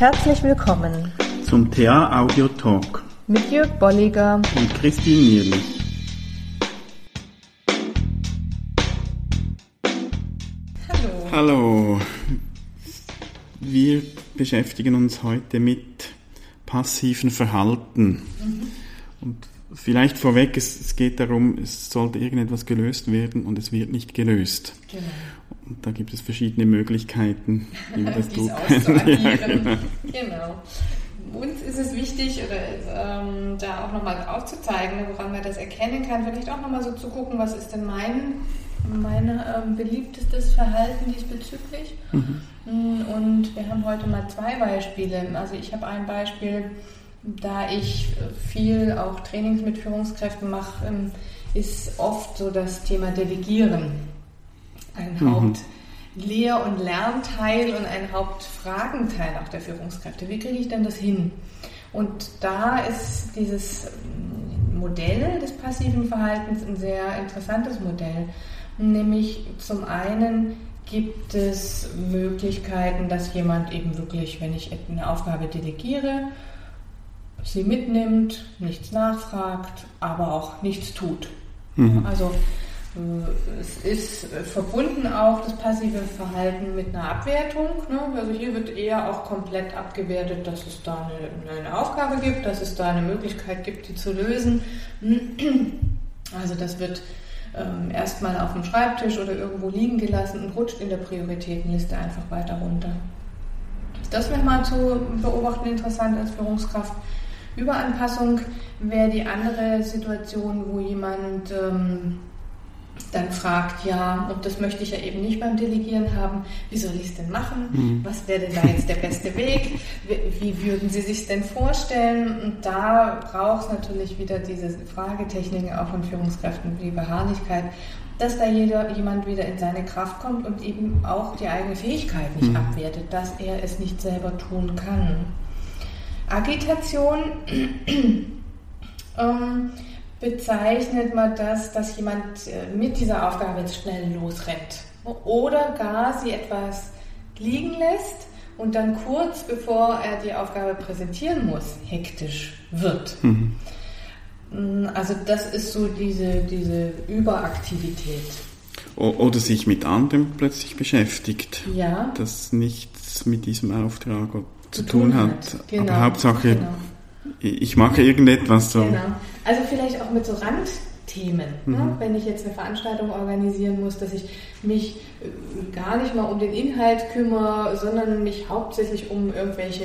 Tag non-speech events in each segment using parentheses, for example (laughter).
Herzlich willkommen zum TA Audio Talk mit Jörg Bolliger und Christine Nierlich. Hallo. Hallo. Wir beschäftigen uns heute mit passiven Verhalten. Mhm. Und vielleicht vorweg, es, es, geht darum, es sollte irgendetwas gelöst werden und es wird nicht gelöst. Genau. Und da gibt es verschiedene Möglichkeiten, wie man (laughs) das tut. (laughs) ja, genau. genau. Uns ist es wichtig, oder, ähm, da auch nochmal aufzuzeigen, woran man das erkennen kann. Vielleicht auch nochmal so zu gucken, was ist denn mein, mein ähm, beliebtestes Verhalten diesbezüglich. Mhm. Und wir haben heute mal zwei Beispiele. Also ich habe ein Beispiel, da ich viel auch Trainings mit Führungskräften mache, ähm, ist oft so das Thema Delegieren ein mhm. Hauptlehr- und Lernteil und ein Hauptfragenteil auch der Führungskräfte. Wie kriege ich denn das hin? Und da ist dieses Modell des passiven Verhaltens ein sehr interessantes Modell. Nämlich zum einen gibt es Möglichkeiten, dass jemand eben wirklich, wenn ich eine Aufgabe delegiere, sie mitnimmt, nichts nachfragt, aber auch nichts tut. Mhm. Also äh, es ist verbunden auch das passive Verhalten mit einer Abwertung. Ne? Also hier wird eher auch komplett abgewertet, dass es da eine, eine, Aufgabe gibt, dass es da eine Möglichkeit gibt, die zu lösen. (clears throat) Also das wird ähm, erstmal auf dem Schreibtisch oder irgendwo liegen gelassen und rutscht in der Prioritätenliste einfach weiter runter. Das wäre mal zu beobachten interessant als Führungskraft. Überanpassung wäre die andere Situation, wo jemand ähm, dann fragt, ja, und das möchte ich ja eben nicht beim Delegieren haben, wie soll ich es denn machen? Mhm. Was wäre denn da jetzt der beste Weg? Wie, wie würden Sie sich denn vorstellen? Und da braucht es natürlich wieder diese Fragetechniken auch von Führungskräften, wie Beharrlichkeit, dass da jeder, jemand wieder in seine Kraft kommt und eben auch die eigene Fähigkeit nicht mhm. abwertet, dass er es nicht selber tun kann. Agitation. ähm, bezeichnet man das, dass jemand äh, mit dieser Aufgabe jetzt schnell losrennt oder gar sie etwas liegen lässt und dann kurz bevor er die Aufgabe präsentieren muss, hektisch wird. Mhm. Mm, also das ist so diese, diese Überaktivität. Oder sich mit anderem plötzlich beschäftigt, ja. das nichts mit diesem Auftrag zu, tun, hat. hat. Genau. Aber Hauptsache, genau. ich mache irgendetwas so. Genau. Also vielleicht auch mit so Randthemen. Ne? Mhm. Ne? Wenn ich jetzt eine Veranstaltung organisieren muss, dass ich mich äh, gar nicht mal um den Inhalt kümmere, sondern mich hauptsächlich um irgendwelche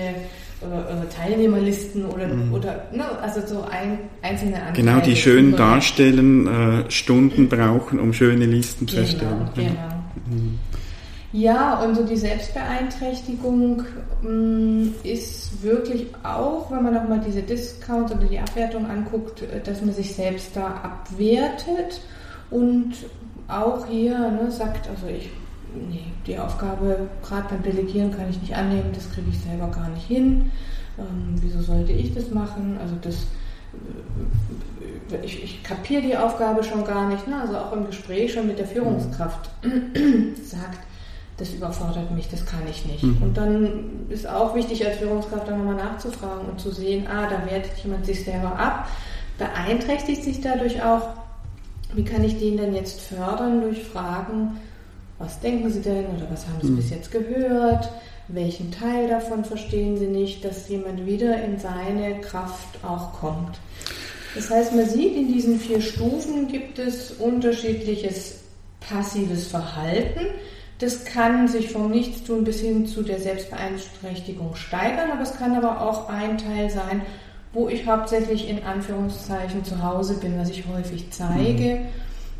äh, äh, Teilnehmerlisten oder, mhm. oder ne, also so ein, einzelne Anteile. Genau, die schön darstellen, äh, Stunden brauchen, um schöne Listen zu genau, erstellen. Genau. Mhm. Ja, und so die Selbstbeeinträchtigung mh, mm, ist wirklich auch, wenn man nochmal diese Discount oder die Abwertung anguckt, äh, dass man sich selbst da abwertet und auch hier ne, sagt, also ich, nee, die Aufgabe gerade beim Delegieren kann ich nicht annehmen, das kriege ich selber gar nicht hin. Ähm, wieso sollte ich das machen? Also das äh, ich, ich kapiere die Aufgabe schon gar nicht, ne? also auch im Gespräch schon mit der Führungskraft (clears throat) sagt, das überfordert mich, das kann ich nicht. Mhm. Und dann ist auch wichtig als Führungskraft dann nochmal nachzufragen und zu sehen, ah, da wertet jemand sich selber ab, beeinträchtigt sich dadurch auch, wie kann ich den denn jetzt fördern durch Fragen, was denken Sie denn oder was haben Sie mhm. bis jetzt gehört, welchen Teil davon verstehen Sie nicht, dass jemand wieder in seine Kraft auch kommt. Das heißt, man sieht, in diesen vier Stufen gibt es unterschiedliches passives Verhalten. Das kann sich vom Nichtstun bis hin zu der Selbstbeeinträchtigung steigern, aber es kann aber auch ein Teil sein, wo ich hauptsächlich in Anführungszeichen zu Hause bin, was ich häufig zeige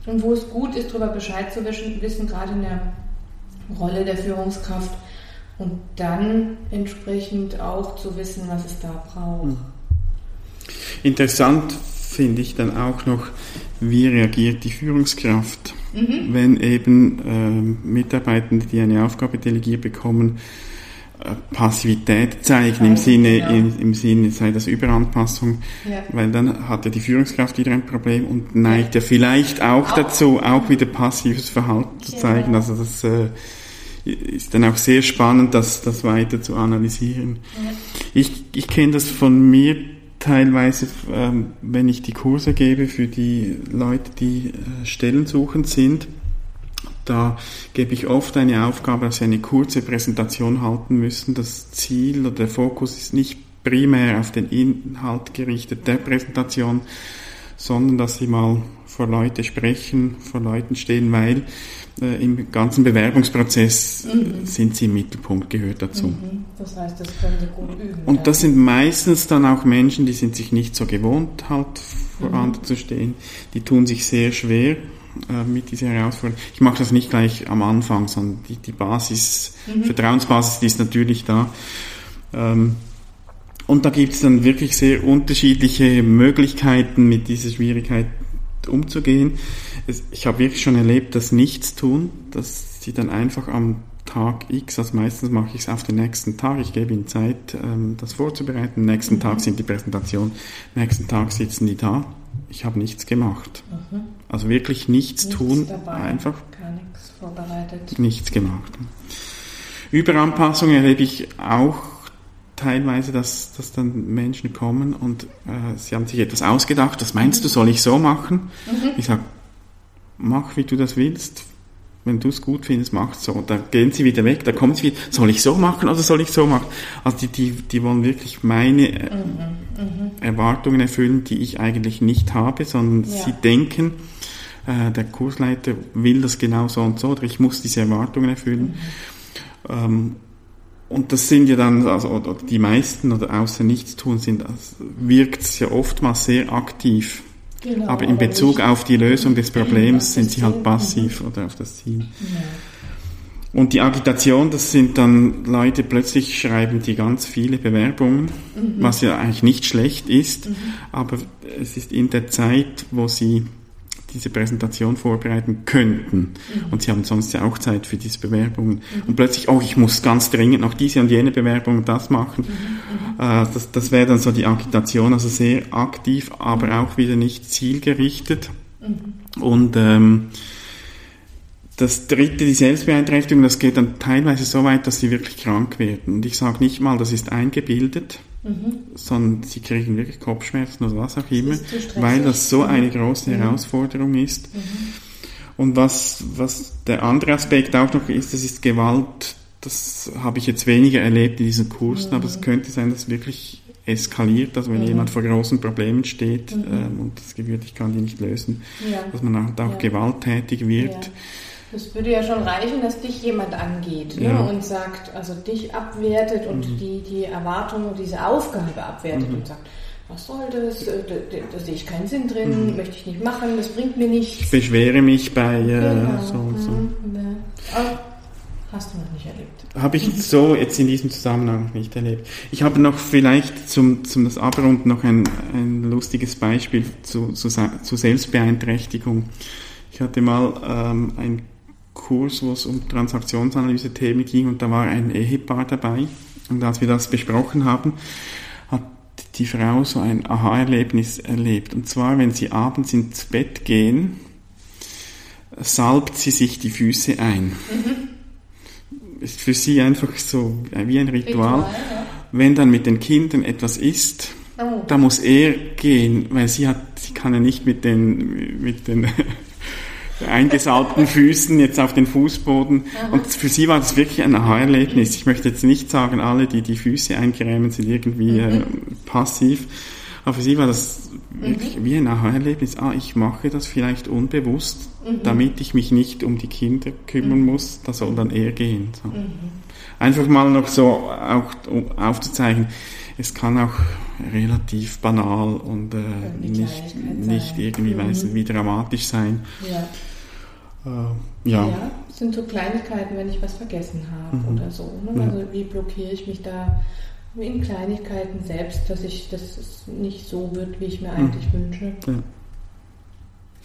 mhm. und wo es gut ist, darüber Bescheid zu wissen, gerade in der Rolle der Führungskraft und dann entsprechend auch zu wissen, was es da braucht. Mhm. Interessant finde ich dann auch noch, wie reagiert die Führungskraft, mhm. wenn eben äh, Mitarbeitende, die eine Aufgabe delegiert bekommen, äh, Passivität zeigen im Sinne, genau. im, im, Sinne, sei das Überanpassung, ja. weil dann hat ja die Führungskraft wieder ein Problem und neigt ja, vielleicht auch, auch, dazu, auch wieder passives Verhalten zu zeigen. Also das äh, ist dann auch sehr spannend, das, das weiter zu analysieren. Ja. Ich, ich kenne das von mir teilweise, ähm, wenn ich die Kurse gebe für die Leute, die äh, stellensuchend sind. Da gebe ich oft eine Aufgabe, dass sie eine kurze Präsentation halten müssen. Das Ziel oder der Fokus ist nicht primär auf den Inhalt gerichtet der Präsentation, sondern dass sie mal vor Leute sprechen, vor Leuten stehen, weil äh, im ganzen Bewerbungsprozess mhm. sind sie im Mittelpunkt, gehört dazu. Mhm. Das heißt, das können sie gut üben. Und das sind meistens dann auch Menschen, die sind sich nicht so gewohnt, halt vor mhm. anderen zu stehen. Die tun sich sehr schwer äh, mit dieser Herausforderung. Ich mache das nicht gleich am Anfang, sondern die, die Basis, mhm. Vertrauensbasis, die ist natürlich da. Ähm, und da gibt es dann wirklich sehr unterschiedliche Möglichkeiten, mit dieser Schwierigkeit umzugehen. Ich habe wirklich schon erlebt, dass nichts tun, dass sie dann einfach am Tag X, also meistens mache ich es auf den nächsten Tag, ich gebe ihnen Zeit, ähm, das vorzubereiten. Am nächsten mhm. Tag sind die Präsentation, am nächsten Tag sitzen die da. Ich habe nichts gemacht. Mhm. Also wirklich nichts, nichts tun, dabei, einfach gar nichts vorbereitet. Nichts gemacht. Überanpassung erlebe ich auch teilweise, dass, dass dann Menschen kommen und äh, sie haben sich etwas ausgedacht, das meinst du, soll ich so machen? Mhm. Ich sage, mach wie du das willst. Wenn du es gut findest, mach es so. Da gehen sie wieder weg, da kommen sie wieder, soll ich so machen oder soll ich so machen? Also die, die, die wollen wirklich meine äh, mhm. Mhm. Erwartungen erfüllen, die ich eigentlich nicht habe, sondern ja. sie denken, äh, der Kursleiter will das genau so und so oder ich muss diese Erwartungen erfüllen. Mhm. Ähm, und das sind ja dann, also die meisten oder außer nichts tun, sind, also wirkt es ja oftmals sehr aktiv. Genau, aber in Bezug auf die Lösung des Problems sind sie halt passiv oder auf das Ziel. Ja. Und die Agitation, das sind dann Leute, plötzlich schreiben die ganz viele Bewerbungen, mhm. was ja eigentlich nicht schlecht ist, mhm. aber es ist in der Zeit, wo sie diese Präsentation vorbereiten könnten. Mhm. Und sie haben sonst ja auch Zeit für diese Bewerbungen. Mhm. Und plötzlich, oh, ich muss ganz dringend noch diese und jene Bewerbung das machen. Mhm. mhm. Äh, das das wäre dann so die Agitation, also sehr aktiv, aber mhm. auch wieder nicht zielgerichtet. Mhm. Und ähm, das dritte, die Selbstbeeinträchtigung, das geht dann teilweise so weit, dass sie wirklich krank werden. Und ich sage nicht mal, das ist eingebildet, mhm. sondern sie kriegen wirklich Kopfschmerzen oder was auch immer, das weil das so eine große mhm. Herausforderung ist. Mhm. Und was, was der andere Aspekt auch noch ist, das ist Gewalt. Das habe ich jetzt weniger erlebt in diesen Kursen, aber es mhm. könnte sein, dass wirklich eskaliert, also wenn mhm. jemand vor großen Problemen steht mhm. ähm, und das Gefühl, ich kann die nicht lösen, ja. dass man auch, auch ja. gewalttätig wird. Ja. Das würde ja schon reichen, dass dich jemand angeht ne? und sagt, also dich abwertet und mhm. die, die Erwartung und diese Aufgabe abwertet mhm. und sagt, was soll das? Äh, da, sehe ich keinen Sinn drin, mhm. möchte ich nicht machen, das bringt mir nichts. Ich beschwere mich bei äh, genau. so und so. Mhm. Ja. Hast du noch nicht erlebt? Habe ich so jetzt in diesem Zusammenhang nicht erlebt. Ich habe noch vielleicht zum, zum das Abrunden noch ein, ein lustiges Beispiel zu, zu, zu Selbstbeeinträchtigung. Ich hatte mal ähm, ein Kurs, wo es um Transaktionsanalyse-Themen ging und da war ein Ehepaar dabei. Und als wir das besprochen haben, hat die Frau so ein Aha-Erlebnis erlebt. Und zwar, wenn sie abends ins Bett gehen, salbt sie sich die Füße ein. Mhm. Ist für sie einfach so wie ein Ritual. Ritual ja. Wenn dann mit den Kindern etwas ist, oh. da muss er gehen, weil sie hat, sie kann ja nicht mit den, mit den eingesalbten Füßen jetzt auf den Fußboden. Aha. Und für sie war das wirklich ein Aha-Erlebnis. Ich möchte jetzt nicht sagen, alle, die die Füße eincremen, sind irgendwie mhm. äh, passiv. Aber für sie war das wirklich mhm. wie ein Aha-Erlebnis. Ah, ich mache das vielleicht unbewusst, mhm. damit ich mich nicht um die Kinder kümmern mhm. muss. Da soll dann er gehen. So. Mhm. Einfach mal noch so auch aufzuzeigen, es kann auch relativ banal und äh, nicht, nicht irgendwie mhm. weiß, wie dramatisch sein. Ja. Äh, ja. ja. sind so Kleinigkeiten, wenn ich was vergessen habe mhm. oder so. Ne? Also wie blockiere ich mich da in Kleinigkeiten selbst, dass ich das nicht so wird, wie ich mir mhm. eigentlich wünsche. Ja.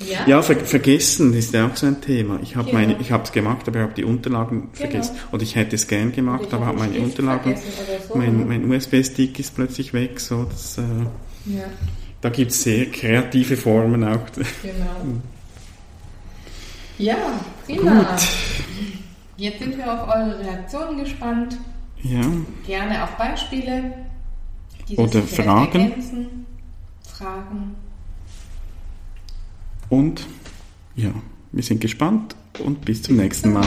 Ja, ja ver vergessen ist ja auch so ein Thema. Ich habe genau. ich habe es gemacht, aber ich habe die Unterlagen genau. vergessen. Oder ich hätte es gern gemacht, aber habe meine Unterlagen, so, mein, ne? mein USB-Stick ist plötzlich weg. So, das, äh, ja. Da gibt es sehr kreative Formen auch. Genau. (laughs) Ja, prima. Gut. Jetzt sind wir auf eure Reaktionen gespannt. Ja. Gerne auch Beispiele. Oder Fragen. Ergänzen. Fragen. Und ja, wir sind gespannt und bis zum nächsten Mal.